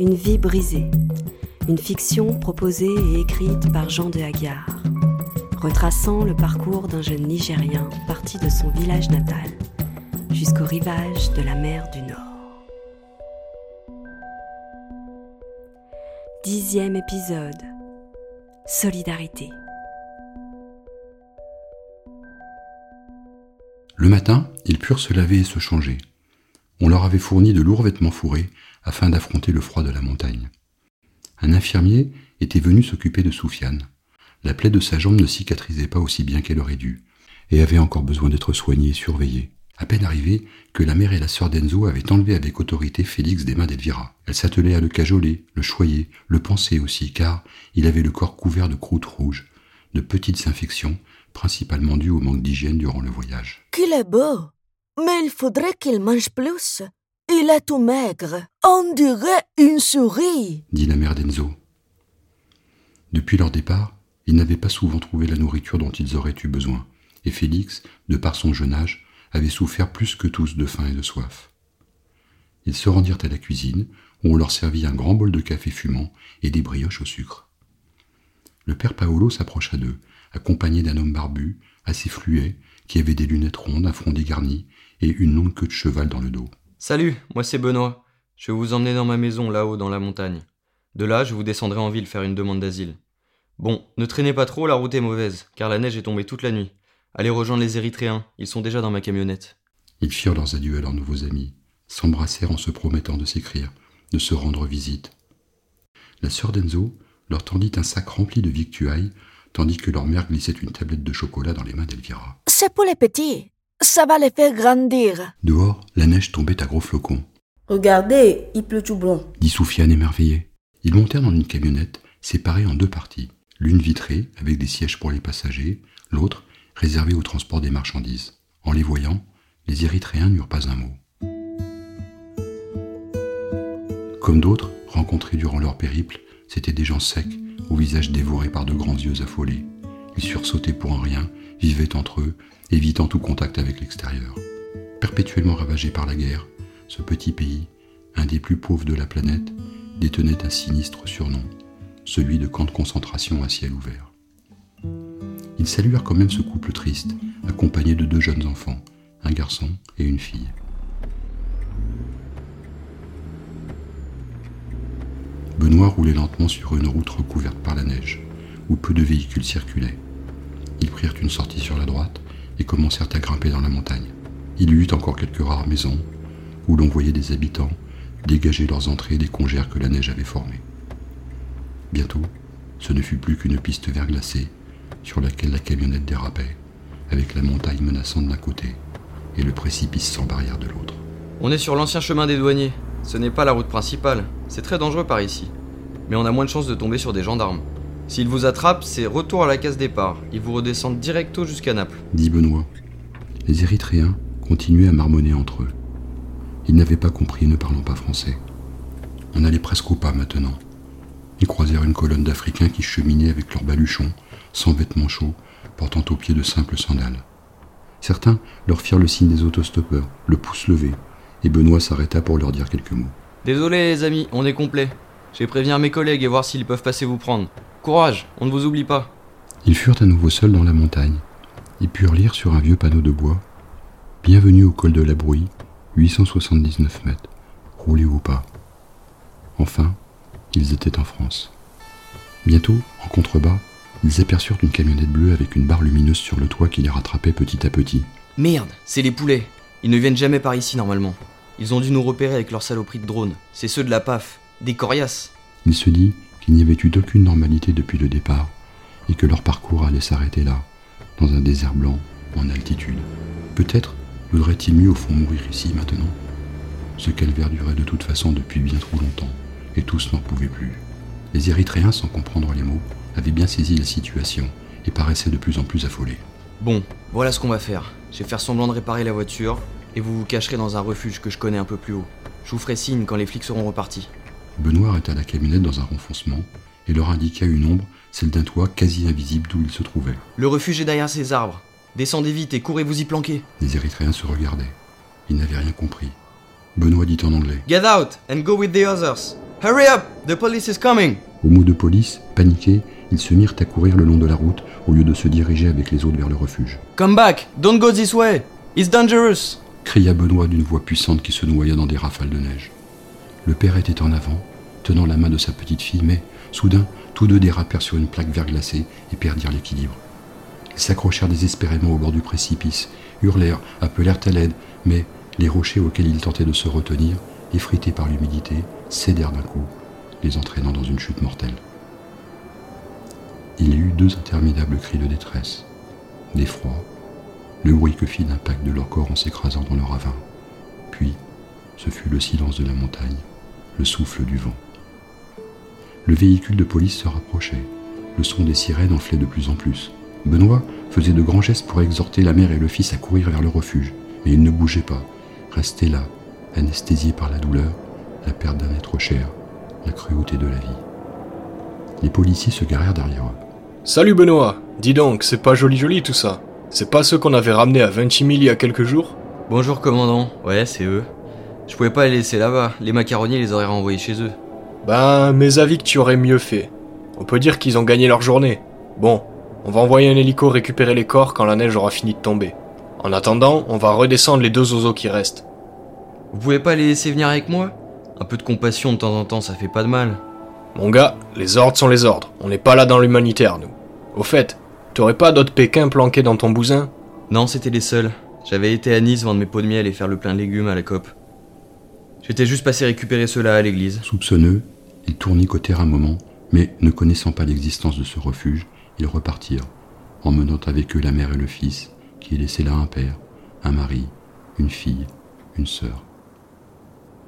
Une vie brisée. Une fiction proposée et écrite par Jean de Hagar, retraçant le parcours d'un jeune Nigérien parti de son village natal jusqu'au rivage de la mer du Nord. Dixième épisode. Solidarité. Le matin, ils purent se laver et se changer. On leur avait fourni de lourds vêtements fourrés afin d'affronter le froid de la montagne. Un infirmier était venu s'occuper de Soufiane. La plaie de sa jambe ne cicatrisait pas aussi bien qu'elle aurait dû, et avait encore besoin d'être soignée et surveillée. À peine arrivée, que la mère et la sœur d'Enzo avaient enlevé avec autorité Félix des mains d'Elvira. Elle s'attelait à le cajoler, le choyer, le penser aussi, car il avait le corps couvert de croûtes rouges, de petites infections principalement dû au manque d'hygiène durant le voyage. Mais il faudrait qu'il mange plus. Il est tout maigre. On dirait une souris, dit la mère d'Enzo. Depuis leur départ, ils n'avaient pas souvent trouvé la nourriture dont ils auraient eu besoin, et Félix, de par son jeune âge, avait souffert plus que tous de faim et de soif. Ils se rendirent à la cuisine, où on leur servit un grand bol de café fumant et des brioches au sucre. Le père Paolo s'approcha d'eux accompagné d'un homme barbu, assez fluet, qui avait des lunettes rondes, un front dégarni et une longue queue de cheval dans le dos. Salut, moi c'est Benoît. Je vais vous emmener dans ma maison là-haut dans la montagne. De là, je vous descendrai en ville faire une demande d'asile. Bon, ne traînez pas trop, la route est mauvaise, car la neige est tombée toute la nuit. Allez rejoindre les Érythréens, ils sont déjà dans ma camionnette. Ils firent leurs adieux à leurs nouveaux amis, s'embrassèrent en se promettant de s'écrire, de se rendre visite. La sœur d'Enzo leur tendit un sac rempli de victuailles tandis que leur mère glissait une tablette de chocolat dans les mains d'Elvira. C'est pour les petits. Ça va les faire grandir. Dehors, la neige tombait à gros flocons. Regardez, il pleut tout blanc. Dit Soufiane émerveillé. Ils montèrent dans une camionnette, séparée en deux parties. L'une vitrée, avec des sièges pour les passagers, l'autre réservée au transport des marchandises. En les voyant, les Érythréens n'eurent pas un mot. Comme d'autres, rencontrés durant leur périple, c'étaient des gens secs, au visage dévoré par de grands yeux affolés. Ils sursautaient pour un rien, vivaient entre eux, évitant tout contact avec l'extérieur. Perpétuellement ravagé par la guerre, ce petit pays, un des plus pauvres de la planète, détenait un sinistre surnom, celui de camp de concentration à ciel ouvert. Ils saluèrent quand même ce couple triste, accompagné de deux jeunes enfants, un garçon et une fille. Benoît roulait lentement sur une route recouverte par la neige, où peu de véhicules circulaient. Ils prirent une sortie sur la droite et commencèrent à grimper dans la montagne. Il y eut encore quelques rares maisons, où l'on voyait des habitants dégager leurs entrées des congères que la neige avait formées. Bientôt, ce ne fut plus qu'une piste verglacée sur laquelle la camionnette dérapait, avec la montagne menaçante d'un côté et le précipice sans barrière de l'autre. On est sur l'ancien chemin des douaniers. Ce n'est pas la route principale, c'est très dangereux par ici. Mais on a moins de chances de tomber sur des gendarmes. S'ils vous attrapent, c'est retour à la case départ. Ils vous redescendent directo jusqu'à Naples. Dit Benoît. Les Érythréens continuaient à marmonner entre eux. Ils n'avaient pas compris ne parlant pas français. On allait presque au pas maintenant. Ils croisèrent une colonne d'Africains qui cheminaient avec leurs baluchons, sans vêtements chauds, portant aux pieds de simples sandales. Certains leur firent le signe des autostoppeurs, le pouce levé, et Benoît s'arrêta pour leur dire quelques mots. Désolé les amis, on est complet. J'ai prévenu mes collègues et voir s'ils peuvent passer vous prendre. Courage, on ne vous oublie pas. Ils furent à nouveau seuls dans la montagne. Ils purent lire sur un vieux panneau de bois Bienvenue au col de la Brouille, 879 mètres. Roulez au pas. Enfin, ils étaient en France. Bientôt, en contrebas, ils aperçurent une camionnette bleue avec une barre lumineuse sur le toit qui les rattrapait petit à petit. Merde, c'est les poulets. Ils ne viennent jamais par ici normalement. Ils ont dû nous repérer avec leur saloperie de drone. C'est ceux de la PAF, des coriaces. Il se dit qu'il n'y avait eu d'aucune normalité depuis le départ et que leur parcours allait s'arrêter là, dans un désert blanc, en altitude. Peut-être vaudrait-il mieux au fond mourir ici maintenant Ce qu'elle verdurait de toute façon depuis bien trop longtemps, et tous n'en pouvaient plus. Les Érythréens, sans comprendre les mots, avaient bien saisi la situation et paraissaient de plus en plus affolés. Bon, voilà ce qu'on va faire. Je vais faire semblant de réparer la voiture, et vous vous cacherez dans un refuge que je connais un peu plus haut. Je vous ferai signe quand les flics seront repartis. Benoît arrêta la camionnette dans un renfoncement et leur indiqua une ombre, celle d'un toit quasi invisible d'où ils se trouvaient. Le refuge est derrière ces arbres. Descendez vite et courez vous y planquer. Les Érythréens se regardaient. Ils n'avaient rien compris. Benoît dit en anglais Get out and go with the others. Hurry up! The police is coming! Au mot de police, paniqués, ils se mirent à courir le long de la route au lieu de se diriger avec les autres vers le refuge. Come back! Don't go this way! It's dangerous! Cria Benoît d'une voix puissante qui se noya dans des rafales de neige. Le père était en avant, tenant la main de sa petite fille, mais soudain, tous deux dérapèrent sur une plaque verglacée et perdirent l'équilibre. Ils s'accrochèrent désespérément au bord du précipice, hurlèrent, appelèrent à l'aide, mais les rochers auxquels ils tentaient de se retenir, effrités par l'humidité, cédèrent d'un coup, les entraînant dans une chute mortelle. Il y eut deux interminables cris de détresse, d'effroi, le bruit que fit l'impact de leur corps en s'écrasant dans le ravin. Puis, ce fut le silence de la montagne, le souffle du vent. Le véhicule de police se rapprochait. Le son des sirènes enflait de plus en plus. Benoît faisait de grands gestes pour exhorter la mère et le fils à courir vers le refuge, mais ils ne bougeaient pas, restaient là, anesthésiés par la douleur, la perte d'un être cher, la cruauté de la vie. Les policiers se garèrent derrière eux. Salut Benoît, dis donc, c'est pas joli joli tout ça. C'est pas ceux qu'on avait ramenés à 20 000 il y a quelques jours Bonjour, commandant. Ouais, c'est eux. Je pouvais pas les laisser là-bas. Les macaroniers les auraient renvoyés chez eux. Ben, mes avis que tu aurais mieux fait. On peut dire qu'ils ont gagné leur journée. Bon, on va envoyer un hélico récupérer les corps quand la neige aura fini de tomber. En attendant, on va redescendre les deux oiseaux qui restent. Vous pouvez pas les laisser venir avec moi? Un peu de compassion de temps en temps, ça fait pas de mal. Mon gars, les ordres sont les ordres. On n'est pas là dans l'humanitaire, nous. Au fait, t'aurais pas d'autres pékins planqués dans ton bousin? Non, c'était les seuls. J'avais été à Nice vendre mes pots de miel et faire le plein de légumes à la COP. J'étais juste passé récupérer ceux-là à l'église. Soupçonneux, ils tournicotèrent un moment, mais ne connaissant pas l'existence de ce refuge, ils repartirent, emmenant avec eux la mère et le fils, qui laissaient là un père, un mari, une fille, une sœur.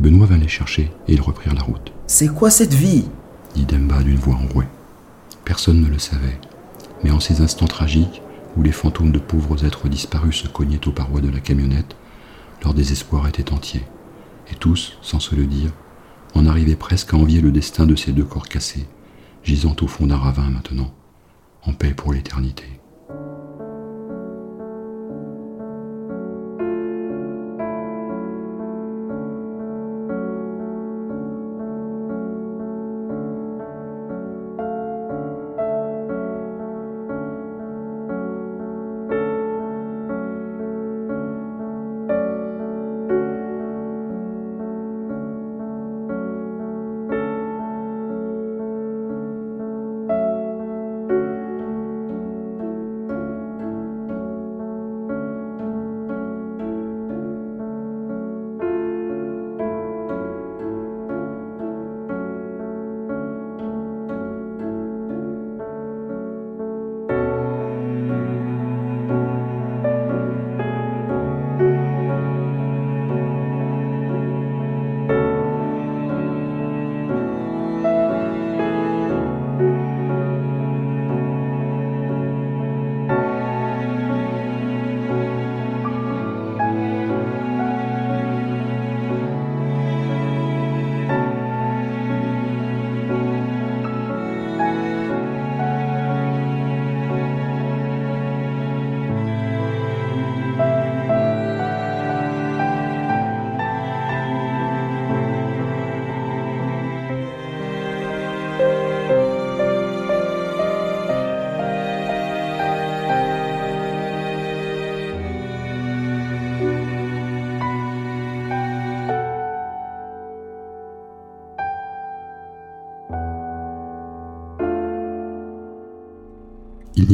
Benoît vint les chercher et ils reprirent la route, C'est quoi cette vie? dit Demba d'une voix enrouée. Personne ne le savait, mais en ces instants tragiques où les fantômes de pauvres êtres disparus se cognaient aux parois de la camionnette, leur désespoir était entier, et tous, sans se le dire, en arrivaient presque à envier le destin de ces deux corps cassés, gisant au fond d'un ravin maintenant, en paix pour l'éternité.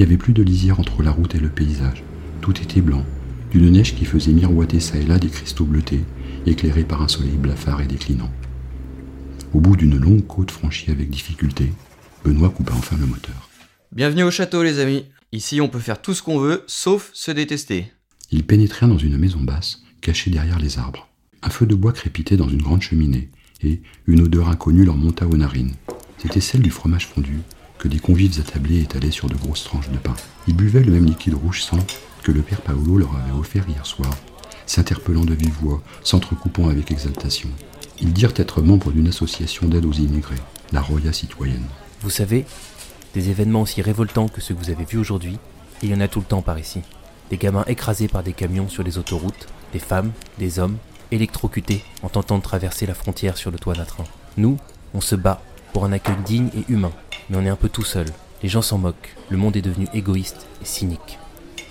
N'y avait plus de lisière entre la route et le paysage. Tout était blanc, d'une neige qui faisait miroiter çà et là des cristaux bleutés, éclairés par un soleil blafard et déclinant. Au bout d'une longue côte franchie avec difficulté, Benoît coupa enfin le moteur. Bienvenue au château, les amis. Ici, on peut faire tout ce qu'on veut, sauf se détester. Ils pénétrèrent dans une maison basse, cachée derrière les arbres. Un feu de bois crépitait dans une grande cheminée, et une odeur inconnue leur monta aux narines. C'était celle du fromage fondu, que des convives attablés étalaient sur de grosses tranches de pain. Ils buvaient le même liquide rouge sang que le père Paolo leur avait offert hier soir, s'interpellant de vive voix, s'entrecoupant avec exaltation. Ils dirent être membres d'une association d'aide aux immigrés, la Roya citoyenne. Vous savez, des événements aussi révoltants que ceux que vous avez vus aujourd'hui, il y en a tout le temps par ici. Des gamins écrasés par des camions sur les autoroutes, des femmes, des hommes, électrocutés en tentant de traverser la frontière sur le toit d'un train. Nous, On se bat pour un accueil digne et humain, mais on est un peu tout seul. Les gens s'en moquent. Le monde est devenu égoïste et cynique.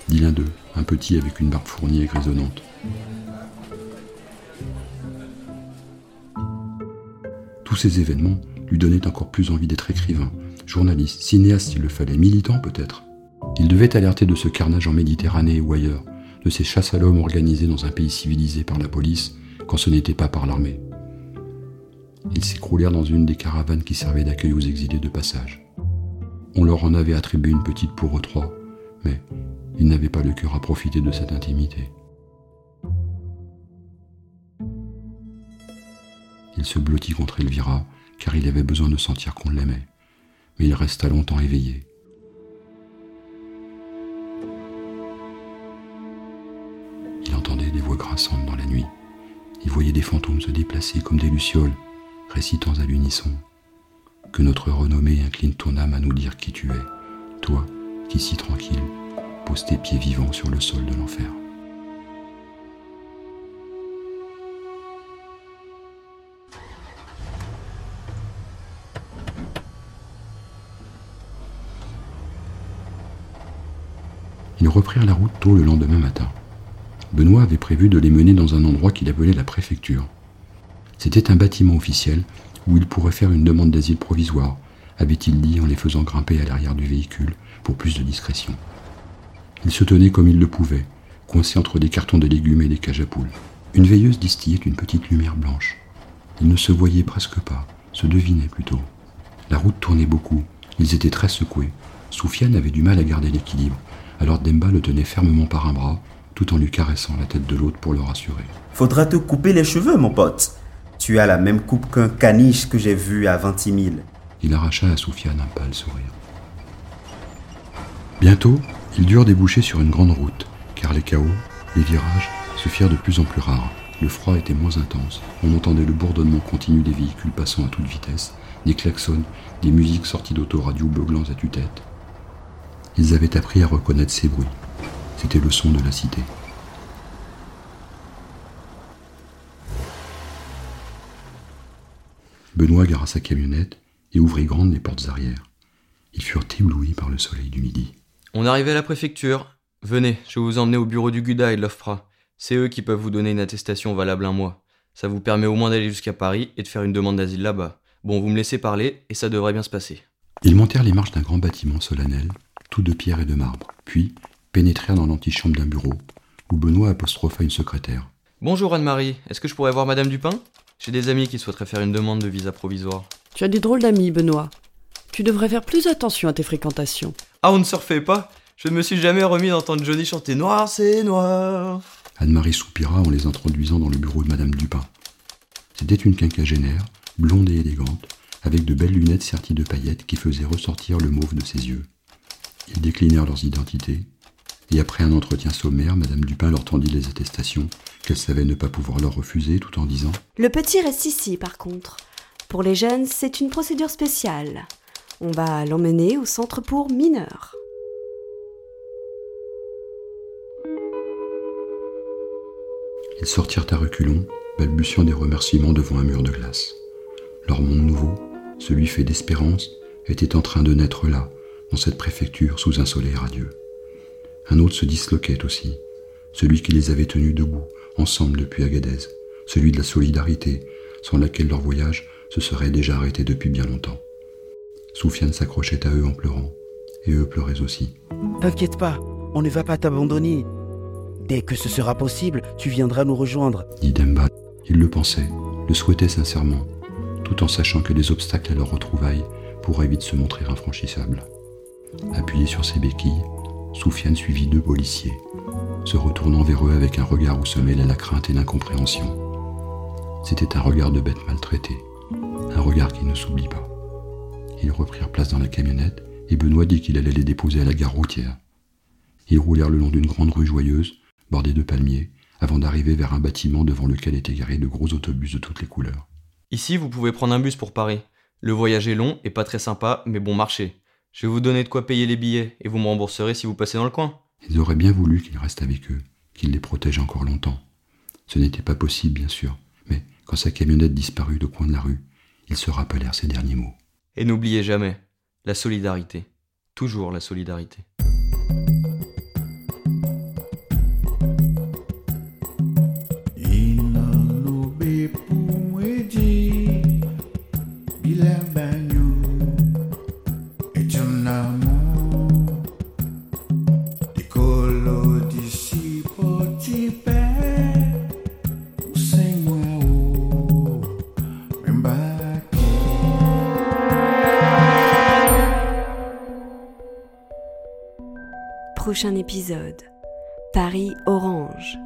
Dit l'un d'eux, un petit avec une barbe fournie et grisonnante. Tous ces événements lui donnaient encore plus envie d'être écrivain, journaliste, cinéaste s'il le fallait, militant peut-être. Il devait alerter de ce carnage en Méditerranée ou ailleurs, de ces chasses à l'homme organisées dans un pays civilisé par la police quand ce n'était pas par l'armée. Ils s'écroulèrent dans une des caravanes qui servaient d'accueil aux exilés de passage. On leur en avait attribué une petite pour eux trois, mais ils n'avaient pas le cœur à profiter de cette intimité. Il se blottit contre Elvira, car il avait besoin de sentir qu'on l'aimait, mais il resta longtemps éveillé. Il entendait des voix grinçantes dans la nuit. Il voyait des fantômes se déplacer comme des lucioles, récitant à l'unisson. Que notre renommée incline ton âme à nous dire qui tu es, toi qui si tranquille poses tes pieds vivants sur le sol de l'enfer. Ils reprirent la route tôt le lendemain matin. Benoît avait prévu de les mener dans un endroit qu'il appelait la préfecture. C'était un bâtiment officiel où ils pourraient faire une demande d'asile provisoire, avait-il dit en les faisant grimper à l'arrière du véhicule pour plus de discrétion. Ils se tenaient comme ils le pouvaient, coincés entre des cartons de légumes et des cages à poules. Une veilleuse distillait une petite lumière blanche. Ils ne se voyaient presque pas, se devinaient plutôt. La route tournait beaucoup, ils étaient très secoués. Soufiane avait du mal à garder l'équilibre, alors Demba le tenait fermement par un bras, tout en lui caressant la tête de l'autre pour le rassurer. Faudra te couper les cheveux, mon pote. Tu as la même coupe qu'un caniche que j'ai vu à Vintimille. Il arracha à Soufiane un pâle sourire. Bientôt, ils durent déboucher sur une grande route, car les chaos, les virages, se firent de plus en plus rares. Le froid était moins intense. On entendait le bourdonnement continu des véhicules passant à toute vitesse, des klaxons, des musiques sorties d'autoradios beuglants à tue-tête. Ils avaient appris à reconnaître ces bruits. C'était le son de la cité. Benoît gara sa camionnette et ouvrit grandes les portes arrière. Ils furent éblouis par le soleil du midi. On arrivait à la préfecture. Venez, je vais vous emmener au bureau du Guda et de l'OFPRA. C'est eux qui peuvent vous donner une attestation valable un mois. Ça vous permet au moins d'aller jusqu'à Paris et de faire une demande d'asile là-bas. Bon, vous me laissez parler et ça devrait bien se passer. Ils montèrent les marches d'un grand bâtiment solennel, tout de pierre et de marbre, puis pénétrèrent dans l'antichambre d'un bureau, où Benoît apostropha une secrétaire. Bonjour Anne-Marie, est-ce que je pourrais voir Madame Dupin? J'ai des amis qui souhaiteraient faire une demande de visa provisoire. Tu as des drôles d'amis, Benoît. Tu devrais faire plus attention à tes fréquentations. Ah, on ne se refait pas? Je ne me suis jamais remis d'entendre Johnny chanter Noir, c'est noir. Anne-Marie soupira en les introduisant dans le bureau de Madame Dupin. C'était une quinquagénaire, blonde et élégante, avec de belles lunettes serties de paillettes qui faisaient ressortir le mauve de ses yeux. Ils déclinèrent leurs identités, et après un entretien sommaire, Madame Dupin leur tendit les attestations qu'elle savait ne pas pouvoir leur refuser, tout en disant Le petit reste ici, par contre. Pour les jeunes, c'est une procédure spéciale. On va l'emmener au centre pour mineurs. Ils sortirent à reculons, balbutiant des remerciements devant un mur de glace. Leur monde nouveau, celui fait d'espérance, était en train de naître là, dans cette préfecture, sous un soleil radieux. Un autre se disloquait aussi, celui qui les avait tenus debout, ensemble depuis Agadez, celui de la solidarité, sans laquelle leur voyage se serait déjà arrêté depuis bien longtemps. Soufiane s'accrochait à eux en pleurant, et eux pleuraient aussi. T'inquiète pas, on ne va pas t'abandonner. Dès que ce sera possible, tu viendras nous rejoindre. Dit Demba. Il le pensait, le souhaitait sincèrement, tout en sachant que les obstacles à leur retrouvailles pourraient vite se montrer infranchissables. Appuyé sur ses béquilles, Soufiane suivit deux policiers, se retournant vers eux avec un regard où se mêlait la crainte et l'incompréhension. C'était un regard de bête maltraitée, un regard qui ne s'oublie pas. Ils reprirent place dans la camionnette et Benoît dit qu'il allait les déposer à la gare routière. Ils roulèrent le long d'une grande rue joyeuse, bordée de palmiers, avant d'arriver vers un bâtiment devant lequel étaient garés de gros autobus de toutes les couleurs. Ici, vous pouvez prendre un bus pour Paris. Le voyage est long et pas très sympa, mais bon marché. Je vais vous donner de quoi payer les billets et vous me rembourserez si vous passez dans le coin. Ils auraient bien voulu qu'il reste avec eux, qu'il les protège encore longtemps. Ce n'était pas possible, bien sûr, mais quand sa camionnette disparut au coin de la rue, Ils se rappelèrent ces derniers mots. Et n'oubliez jamais, la solidarité. Toujours la solidarité. Prochain épisode. Paris Orange.